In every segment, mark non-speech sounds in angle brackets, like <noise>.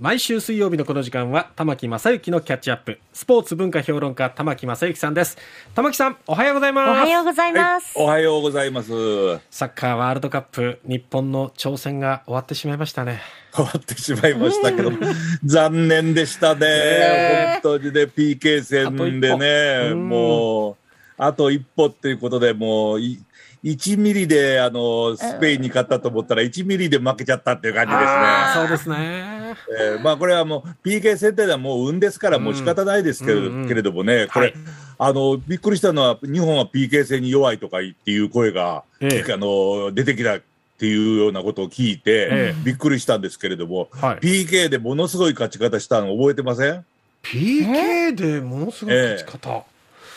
毎週水曜日のこの時間は玉木正幸のキャッチアップ。スポーツ文化評論家玉木正幸さんです。玉木さんおはようございます。おはようございます、おはようございます。終サッカーワールドカップ日本の挑戦が終わってしまいましたね。わってしまいましたけど、残念でしたね。ね本当にね、PK 戦でね、もう、あと一歩っていうことで、もう、い1ミリで、あの、スペインに勝ったと思ったら、1ミリで負けちゃったっていう感じですね。そうですね。えーまあこれはもう PK 戦っていうのはもう運ですからもう仕方ないですけれど,、うんうん。けれどもね、これ、はいあのびっくりしたのは、日本は PK 戦に弱いとかっていう声が、ええ。あの出てきたっていうようなことを聞いて、ええ。びっくりしたんですけれども、はい。PK でものすごい勝ち方したの覚えてません？PK でものすごい勝ち方、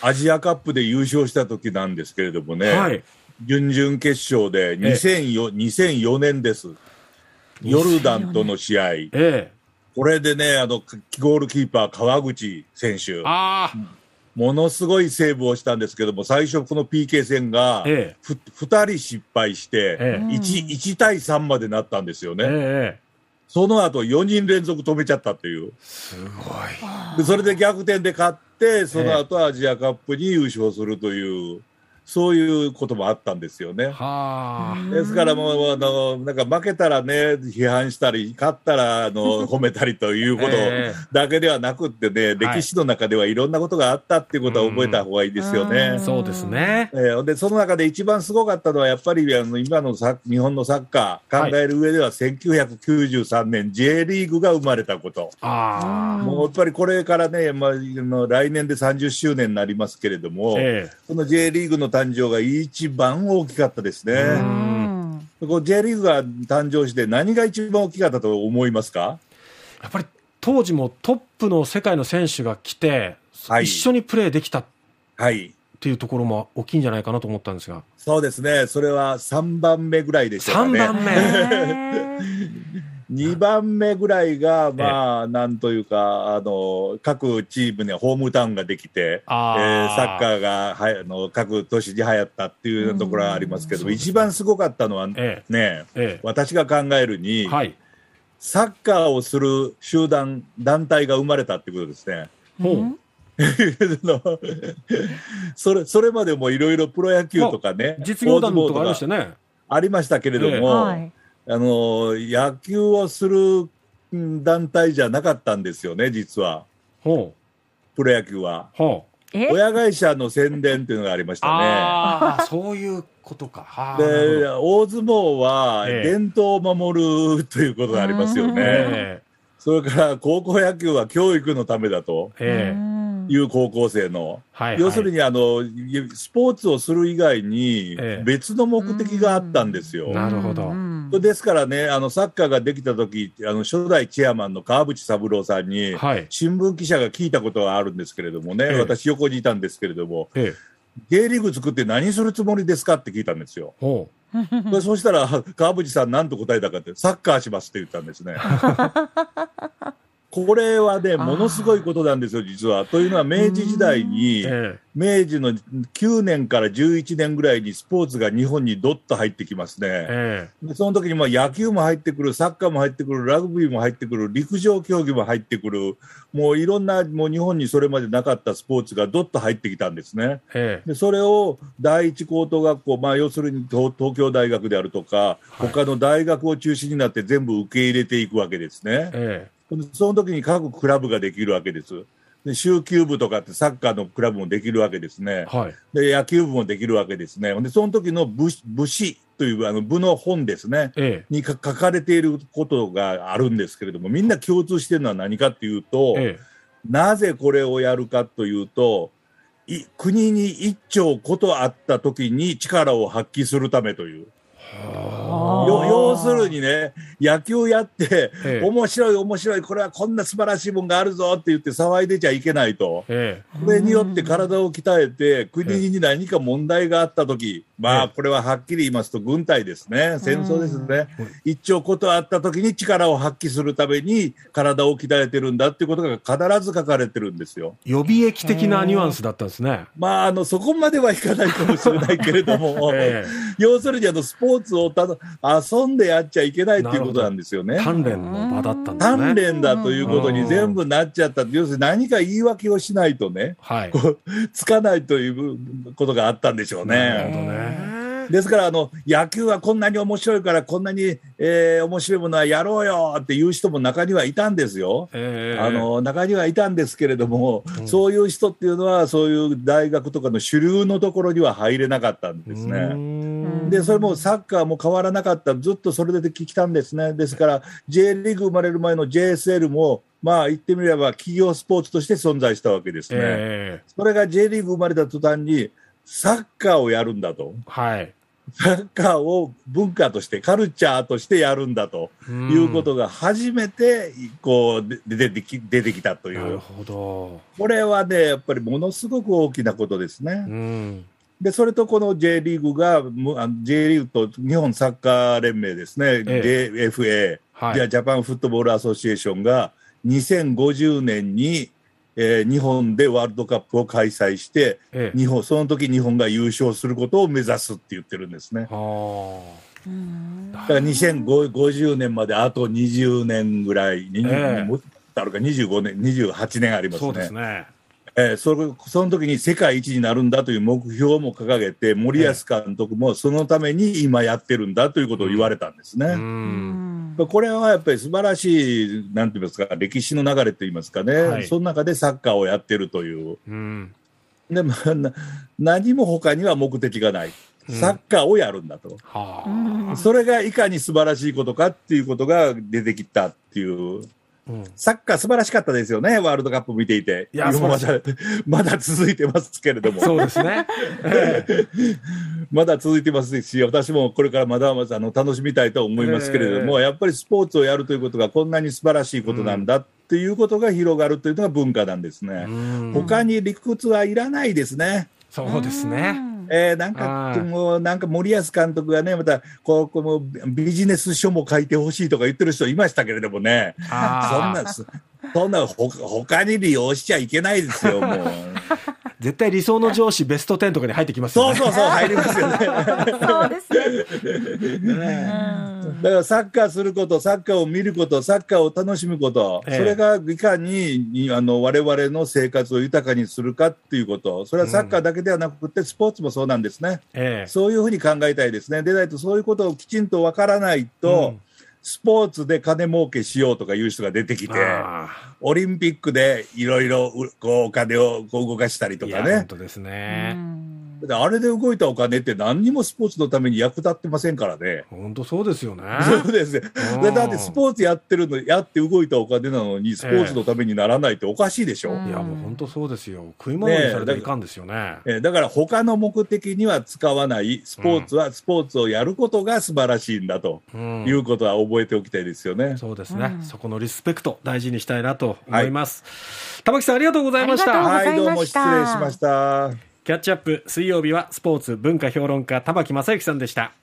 アジアカップで優勝した時なんですけれどもね、はい準々決勝で 2004, 2004年です。ヨルダンとの試合。ええ。これでね、あの、ゴールキーパー川口選手、ああ。ものすごいセーブをしたんですけども、最初この PK 戦が、ええ。ふ2人失敗して、ええ。1, 1対3までなったんですよね。ええその後4人連続止めちゃったっていう。すごい。でそれで逆転で勝って、その後アジアカップに優勝するという、そういうこともあったんですよね。はあ。ですからもう、あの、なんか負けたらね、批判したり、勝ったら、あの、<laughs> 褒めたりということええ。だけではなくってね、歴史の中ではいろんなことがあったっていうことは覚えた方がいいですよね。そうですね。えーで、その中で一番すごかったのは、やっぱり、あの、今のさ日本のサッカー、考える上では、1993年 J リーグが生まれたこと。ああ。もうやっぱりこれからね、まあ、あの来年で30周年になりますけれども、ええ。この J リーグの誕生が一番大きかったですね。んこう J リーグが誕生して何が一番大きかったと思いますか？やっぱり当時もトップの世界の選手が来て、はい一緒にプレーできたっはい。ていうところも大きいんじゃないかなと思ったんですが、そうですね。それは3番目ぐらいでしたか3ね。番目、へ <laughs> 2番目ぐらいが、まあ、なんというか、あの、各チームにはホームタウンができて、えあー。ーサッカーがはやあの各都市に流行ったっていうようなところはありますけど一番すごかったのはね、ええ。私が考えるに、はい、サッカーをする集団、団体が生まれたってことですね。ほう、<laughs> のそれそれまでもいろいろプロ野球とかね、実業団とかありましたね。ありましたけれどええも、はい。あの野球をするん団体じゃなかったんですよね、実は、ほプロ野球は。う、ほう。え？親会社の宣伝っていうのがありましたね。ああ、そういうことか。で大相撲はええ伝統を守るということがありますよね。えそれから高校野球は教育のためだという高校生の。はい、要するに、にあのスポーツをする以外にええ別の目的があったんですよ。なるほどうん。ですからね、あのサッカーができた時あの初代チェアマンの川淵三郎さんに、はい、新聞記者が聞いたことがあるんですけれどもね、ええ。私、横にいたんですけれども、ええ、J リーグ作って何するつもりですかって聞いたんですよ。そしたら、川淵さん、なんと答えたかって、サッカーしますって言ったんですね。<laughs> これはね、ものすごいことなんですよ、実は。というのは、明治時代う、に、え明治の9年から11年ぐらいにスポーツが日本にどっと入ってきますえ、ね。えでその時にまあ野球も入ってくる、サッカーも入ってくる、ラグビーも入ってくる、陸上競技も入ってくる、もういろんな、もう日本にそれまでなかったスポーツがどっと入ってきたんですね。ええでそれを第一高等学校、まあ、要するに東東京大学であるとか、はい他の大学を中心になって全部受け入れていくわけですね。その時に各クラブができるわけです。で週休部とかってサッカーのクラブもできるわけですねえ。はい、で野球部もできるわけですね。でその時の部部史というあの部の本ですね。えにか書かれていることがあるんですけれども、みんな共通しているのは何かっていうと、え、えなぜこれをやるかというと、い国に一丁ことあった時に力を発揮するためという。要するにね、野球やって、ええ。面白い、面白い、これはこんな素晴らしいもんがあるぞって言って騒いでちゃいけないと。えこれによって体を鍛えて、国に何か問題があったとき、まあ、これははっきり言いますと、軍隊ですね、戦争ですね、一丁ことあったときに力を発揮するために、体を鍛えてるんだっていうことが必ず書かれてるんですよ。え予備役的なニュアンスだったんですね。まあ、あのそこまではいかないかもしれないけれども、<laughs> え要するにあのスポーーツをただ遊んでやっちゃいけないっていうことなんですよね。鍛錬の場だったんですね。鍛錬だということに全部なっちゃった。要するに何か言い訳をしないとね、はい。こうつかないということがあったんでしょうね。なるほどね。ですからあの、野球はこんなに面白いから、こんなに、えー面白いものはやろうよっていう人も中にはいたんですよ。ええあの中にはいたんですけれども、そういう人っていうのは、そういう大学とかの主流のところには入れなかったんですうーね。んで、それもサッカーも変わらなかった、ずっとそれで来たんですね。ですから、J リーグ生まれる前の JSL も、まあ言ってみれば企業スポーツとして存在したわけですね。えそれが J リーグ生まれた途端に、サッカーをやるんだと。えはい。サッカーを文化として、カルチャーとしてやるんだとうんいうことが初めて、こう、で出てき、出てきたといなるう。ほど。これはね、やっぱりものすごく大きなことですね。うん。で、それとこの J リーグが、J リーグと日本サッカー連盟ですね、え JFA、はいじゃあジャパンフットボールアソシエーションが2050年に、えー日本でワールドカップを開催して、ええ日本、その時日本が優勝することを目指すって言ってるんですね。はうんだから2050年まであと20年ぐらいに、ええもあるか25年、28年ありあ。ますそうですね。ね。えーそれその時に世界一になるんだという目標も掲げて、森保監督もそのために今やってるんだということを言われたんですね。う。うんんこれはやっぱり素晴らしい、なんて言いますか、歴史の流れと言いますかね、はいその中でサッカーをやってるという。うん。でまあ、な何も他には目的がない。うんサッカーをやるんだと。はあ。それがいかに素晴らしいことかっていうことが出てきたっていう。うんサッカー素晴らしかったですよね、ワールドカップ見ていて。いや今まだまだ続いてますけれども。そうですね。<laughs> ええまだ続いてますし、私もこれからまだまだあの楽しみたいと思いますけれども、えやっぱりスポーツをやるということがこんなに素晴らしいことなんだっていうことが広がるというのが文化なんですね。うん他に理屈はいらないですね。そうですね。えーなんかもうなんか森保監督がね、またこうこのビジネス書も書いてほしいとか言ってる人いましたけれどもね、そん。な、そそんなほ他に利用しちゃいけないですよ、もう。絶対理想の上司ベスト10とかに入ってきますよね。そうそうそう、入りますよね。そうですね。うんだからサッカーすること、サッカーを見ること、サッカーを楽しむこと、ええそれがいかににあの我々の生活を豊かにするかっていうこと、それはサッカーだけではなくて、スポーツもそうなんですね。ええ。そういうふうに考えたいですね。でないと、そういうことをきちんとわからないと、うんスポーツで金儲けしようとかいう人が出てきて、あオリンピックでいろいろうこうお金をこう動かしたりとかね。当ですうね。あれで動いたお金って何にもスポーツのために役立ってませんからね。本当そうですよね。<laughs> そうですだってスポーツやってるの、やって動いたお金なのに、スポーツのためにならないっておかしいでしょ。うんいや、もう本当そうですよ。食い物にされたらいかんですよね。えーだから他の目的には使わない、スポーツはスポーツをやることが素晴らしいんだとうんいうことは覚えておきたいですよね。そうですね、うんそこのリスペクト大事にしたいなと思います、玉木さんありがとうございましたはい、どうも失礼しました。キャッチアップ水曜日はスポーツ文化評論家玉木正之さんでした。